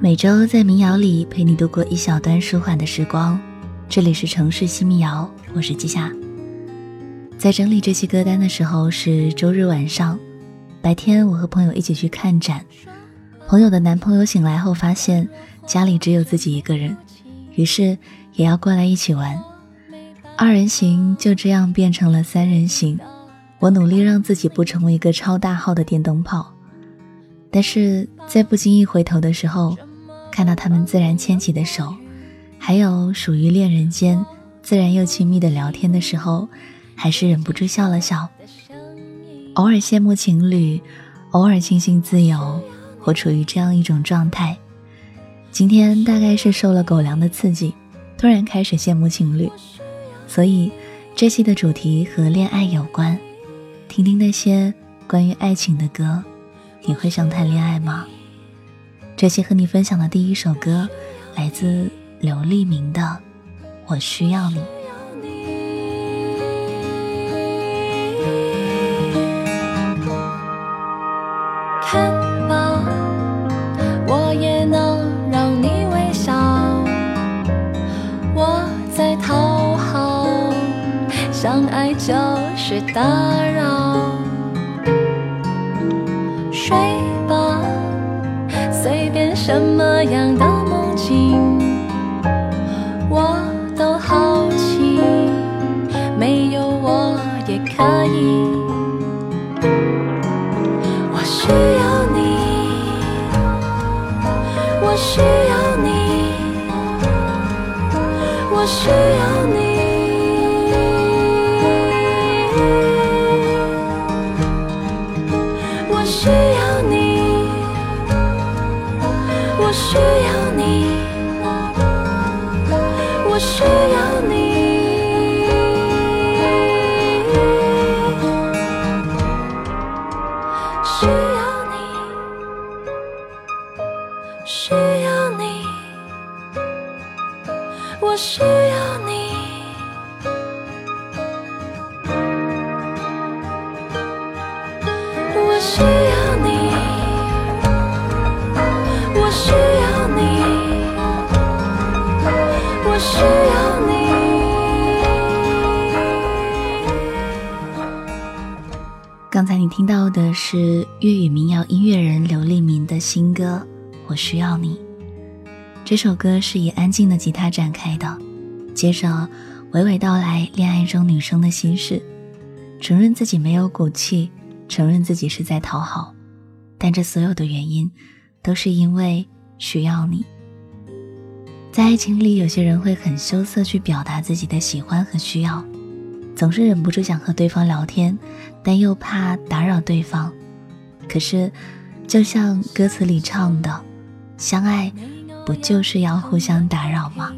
每周在民谣里陪你度过一小段舒缓的时光。这里是城市新民谣，我是季夏。在整理这期歌单的时候是周日晚上，白天我和朋友一起去看展，朋友的男朋友醒来后发现家里只有自己一个人，于是也要过来一起玩。二人行就这样变成了三人行，我努力让自己不成为一个超大号的电灯泡，但是在不经意回头的时候，看到他们自然牵起的手，还有属于恋人间自然又亲密的聊天的时候，还是忍不住笑了笑。偶尔羡慕情侣，偶尔庆幸自由，或处于这样一种状态。今天大概是受了狗粮的刺激，突然开始羡慕情侣。所以，这期的主题和恋爱有关，听听那些关于爱情的歌，你会想谈恋爱吗？这期和你分享的第一首歌，来自刘立明的《我需要你》。是打扰，睡样的刚才你听到的是粤语民谣音乐人刘立明的新歌《我需要你》。这首歌是以安静的吉他展开的，接着娓娓道来恋爱中女生的心事，承认自己没有骨气，承认自己是在讨好，但这所有的原因都是因为需要你。在爱情里，有些人会很羞涩去表达自己的喜欢和需要。总是忍不住想和对方聊天，但又怕打扰对方。可是，就像歌词里唱的，相爱不就是要互相打扰吗？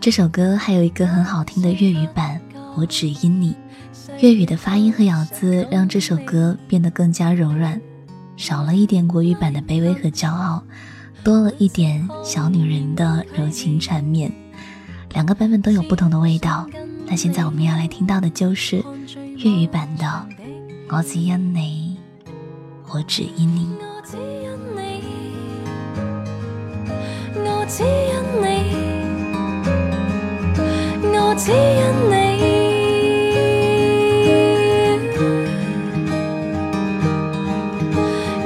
这首歌还有一个很好听的粤语版，《我只因你》。粤语的发音和咬字让这首歌变得更加柔软，少了一点国语版的卑微和骄傲，多了一点小女人的柔情缠绵。两个版本都有不同的味道。那现在我们要来听到的就是粤语版的《我只因你》，我只因你。我只因你，我只因你，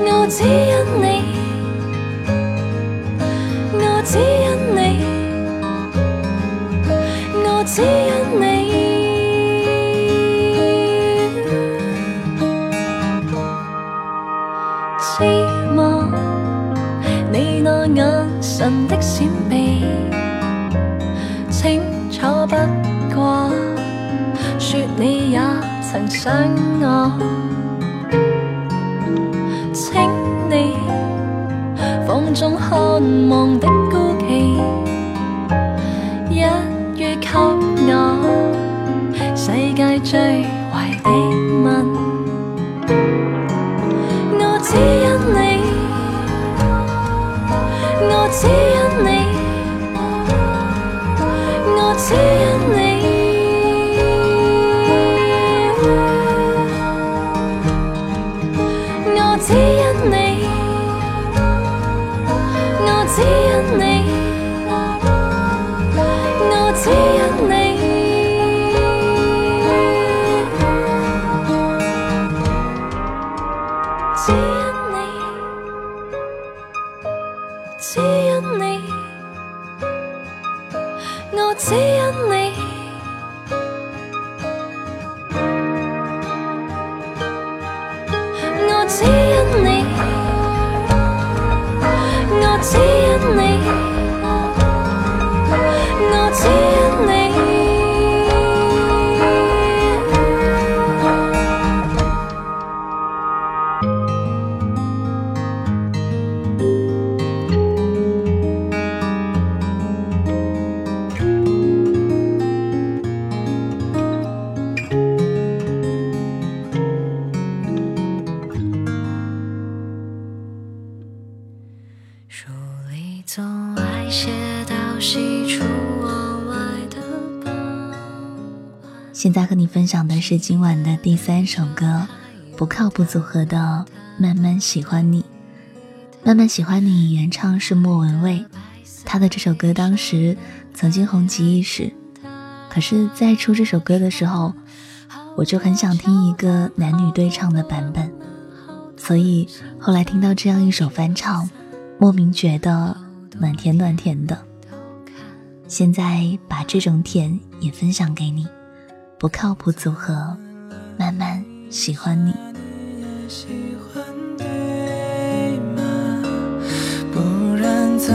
我只因你，曾想我，请你放纵渴望的孤寂，一语给我世界最坏的吻，只因你，现在和你分享的是今晚的第三首歌，不靠谱组合的《慢慢喜欢你》。慢慢喜欢你，原唱是莫文蔚，她的这首歌当时曾经红极一时。可是，在出这首歌的时候，我就很想听一个男女对唱的版本，所以后来听到这样一首翻唱，莫名觉得满甜暖甜的。现在把这种甜也分享给你，不靠谱组合，慢慢喜欢你。不然怎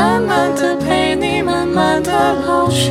慢慢的陪你，慢慢的老去，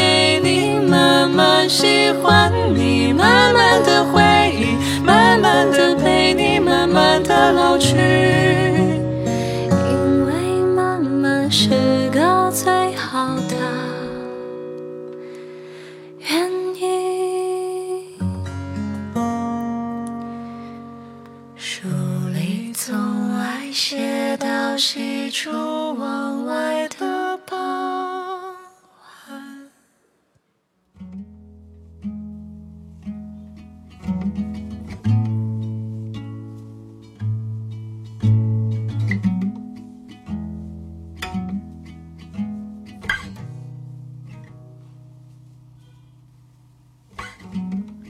喜欢你，慢慢的回忆，慢慢的陪你，慢慢的老去。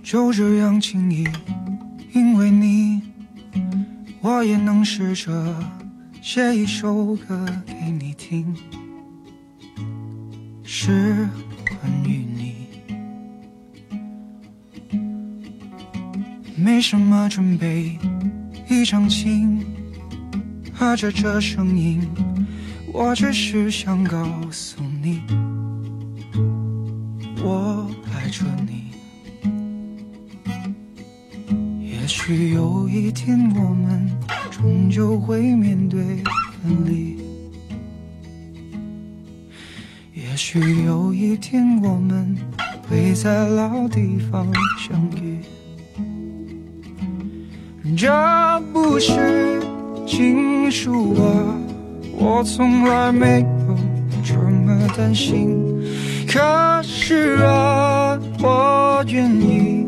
就这样轻易，因为你，我也能试着写一首歌给你听，是关于你。没什么准备，一场情，和着这声音，我只是想告诉你，一天我们终究会面对分离，也许有一天我们会在老地方相遇。这不是情书啊，我从来没有这么担心。可是啊，我愿意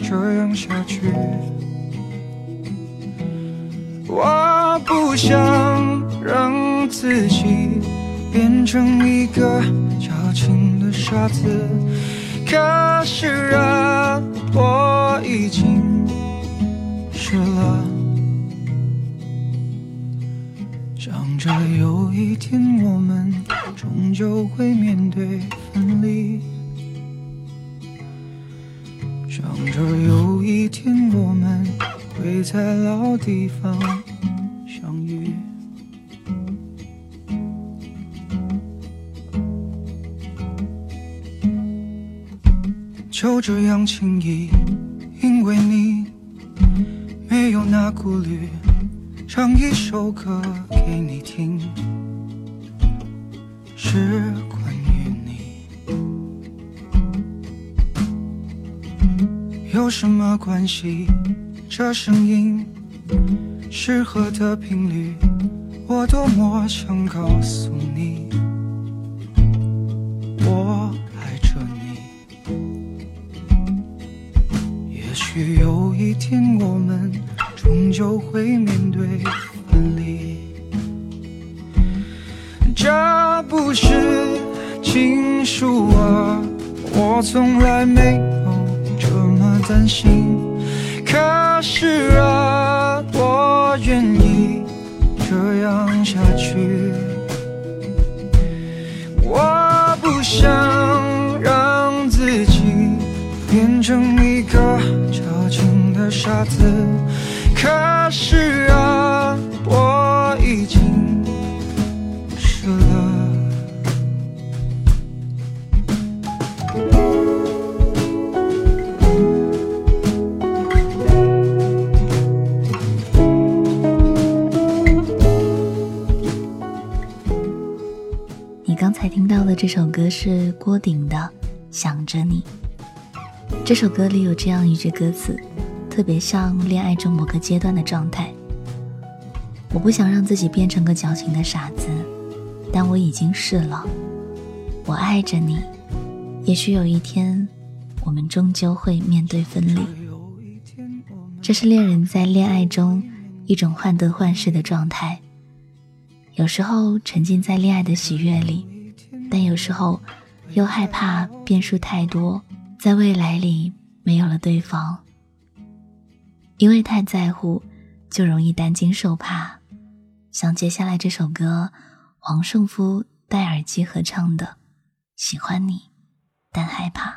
这样下去。我不想让自己变成一个矫情的傻子。可是啊，我已经湿了。想着有一天我们终究会面对分离，想着有一天我们会在老地方就这样轻易，因为你没有那顾虑，唱一首歌给你听，是关于你。有什么关系？这声音适合的频率，我多么想告诉你，许有一天我们终究会面对分离，这不是情书啊，我从来没有这么担心。可是啊，我愿意这样下去。我不想让自己变成一个矫情的傻子。可是啊，我已经湿了。你刚才听到的这首歌是郭顶的《想着你》。这首歌里有这样一句歌词，特别像恋爱中某个阶段的状态。我不想让自己变成个矫情的傻子，但我已经是了。我爱着你，也许有一天，我们终究会面对分离。这是恋人在恋爱中一种患得患失的状态。有时候沉浸在恋爱的喜悦里，但有时候又害怕变数太多，在未来里没有了对方。因为太在乎，就容易担惊受怕。像接下来这首歌，黄圣夫戴耳机合唱的《喜欢你，但害怕》。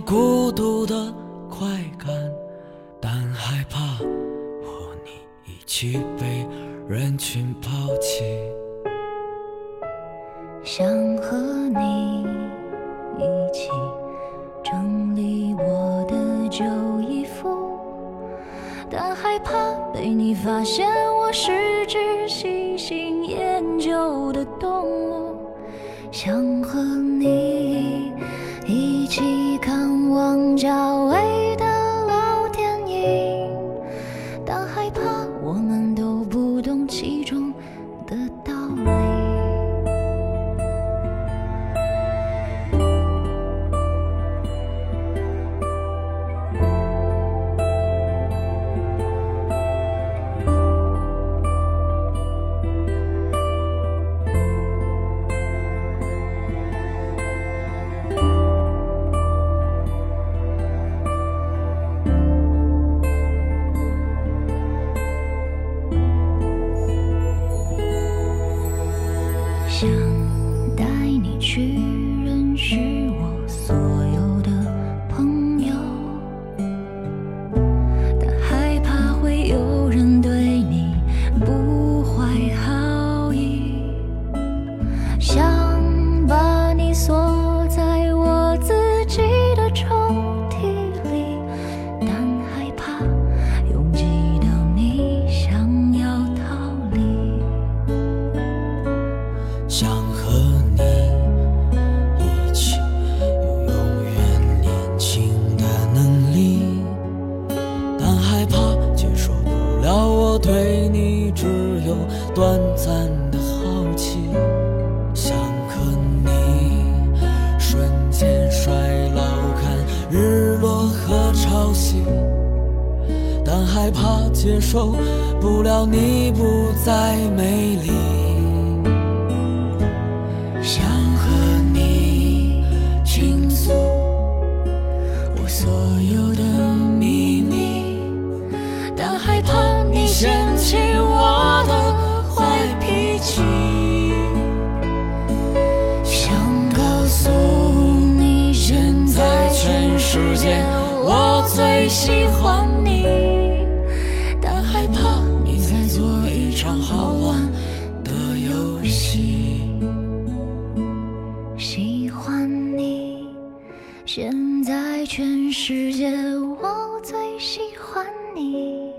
孤独的快感，但害怕和你一起被人群抛弃。想和你一起整理我的旧衣服，但害怕被你发现我是只喜新厌旧的动物。想和你角害怕接受不了你不再美丽，现在全世界我最喜欢你，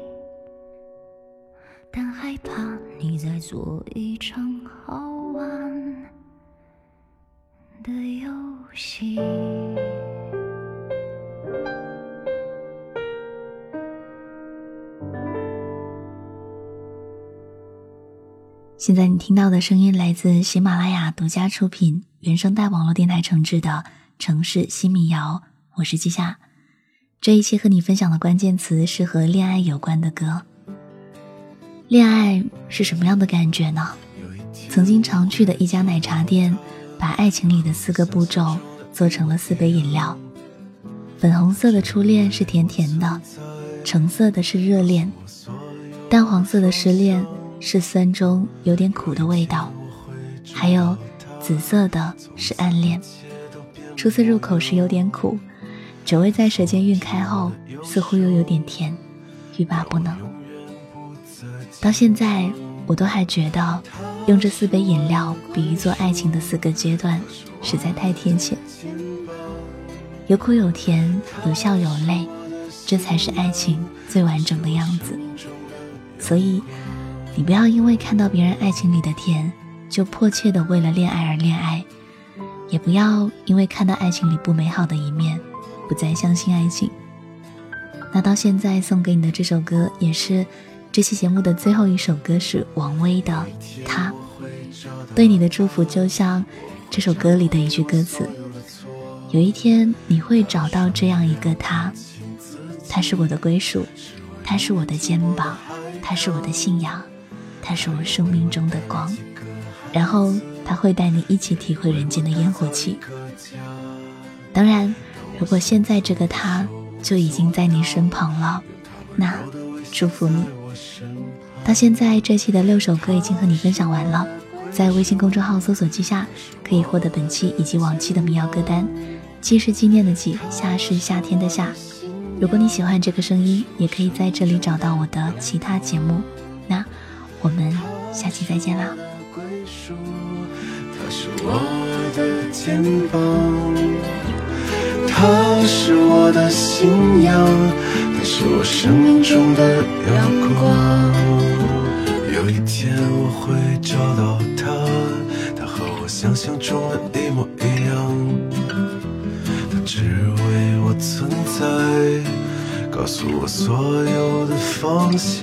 但害怕你在做一场好玩的游戏。现在你听到的声音来自喜马拉雅独家出品、原声带网络电台承制的《城市新民谣》，我是季夏。这一期和你分享的关键词是和恋爱有关的歌。恋爱是什么样的感觉呢？曾经常去的一家奶茶店，把爱情里的四个步骤做成了四杯饮料。粉红色的初恋是甜甜的，橙色的是热恋，淡黄色的失恋。是酸中有点苦的味道，还有紫色的是暗恋。初次入口时有点苦，酒味在舌尖晕开后，似乎又有点甜，欲罢不能。到现在，我都还觉得用这四杯饮料比喻做爱情的四个阶段，实在太贴切。有苦有甜，有笑有泪，这才是爱情最完整的样子。所以。你不要因为看到别人爱情里的甜，就迫切的为了恋爱而恋爱；也不要因为看到爱情里不美好的一面，不再相信爱情。那到现在送给你的这首歌，也是这期节目的最后一首歌，是王威的《他》。对你的祝福，就像这首歌里的一句歌词：有一天你会找到这样一个他，他是我的归属，他是我的肩膀，他是我的信仰。他是我生命中的光，然后他会带你一起体会人间的烟火气。当然，如果现在这个他就已经在你身旁了，那祝福你。到现在这期的六首歌已经和你分享完了，在微信公众号搜索“季夏”，可以获得本期以及往期的民谣歌单。记是纪念的记，夏是夏天的夏。如果你喜欢这个声音，也可以在这里找到我的其他节目。那。我们下期再见啦。我的肩膀，他是我的信仰，他是我生命中的阳光。有一天我会找到他，他和我想象中的一模一样。他只为我存在，告诉我所有的方向。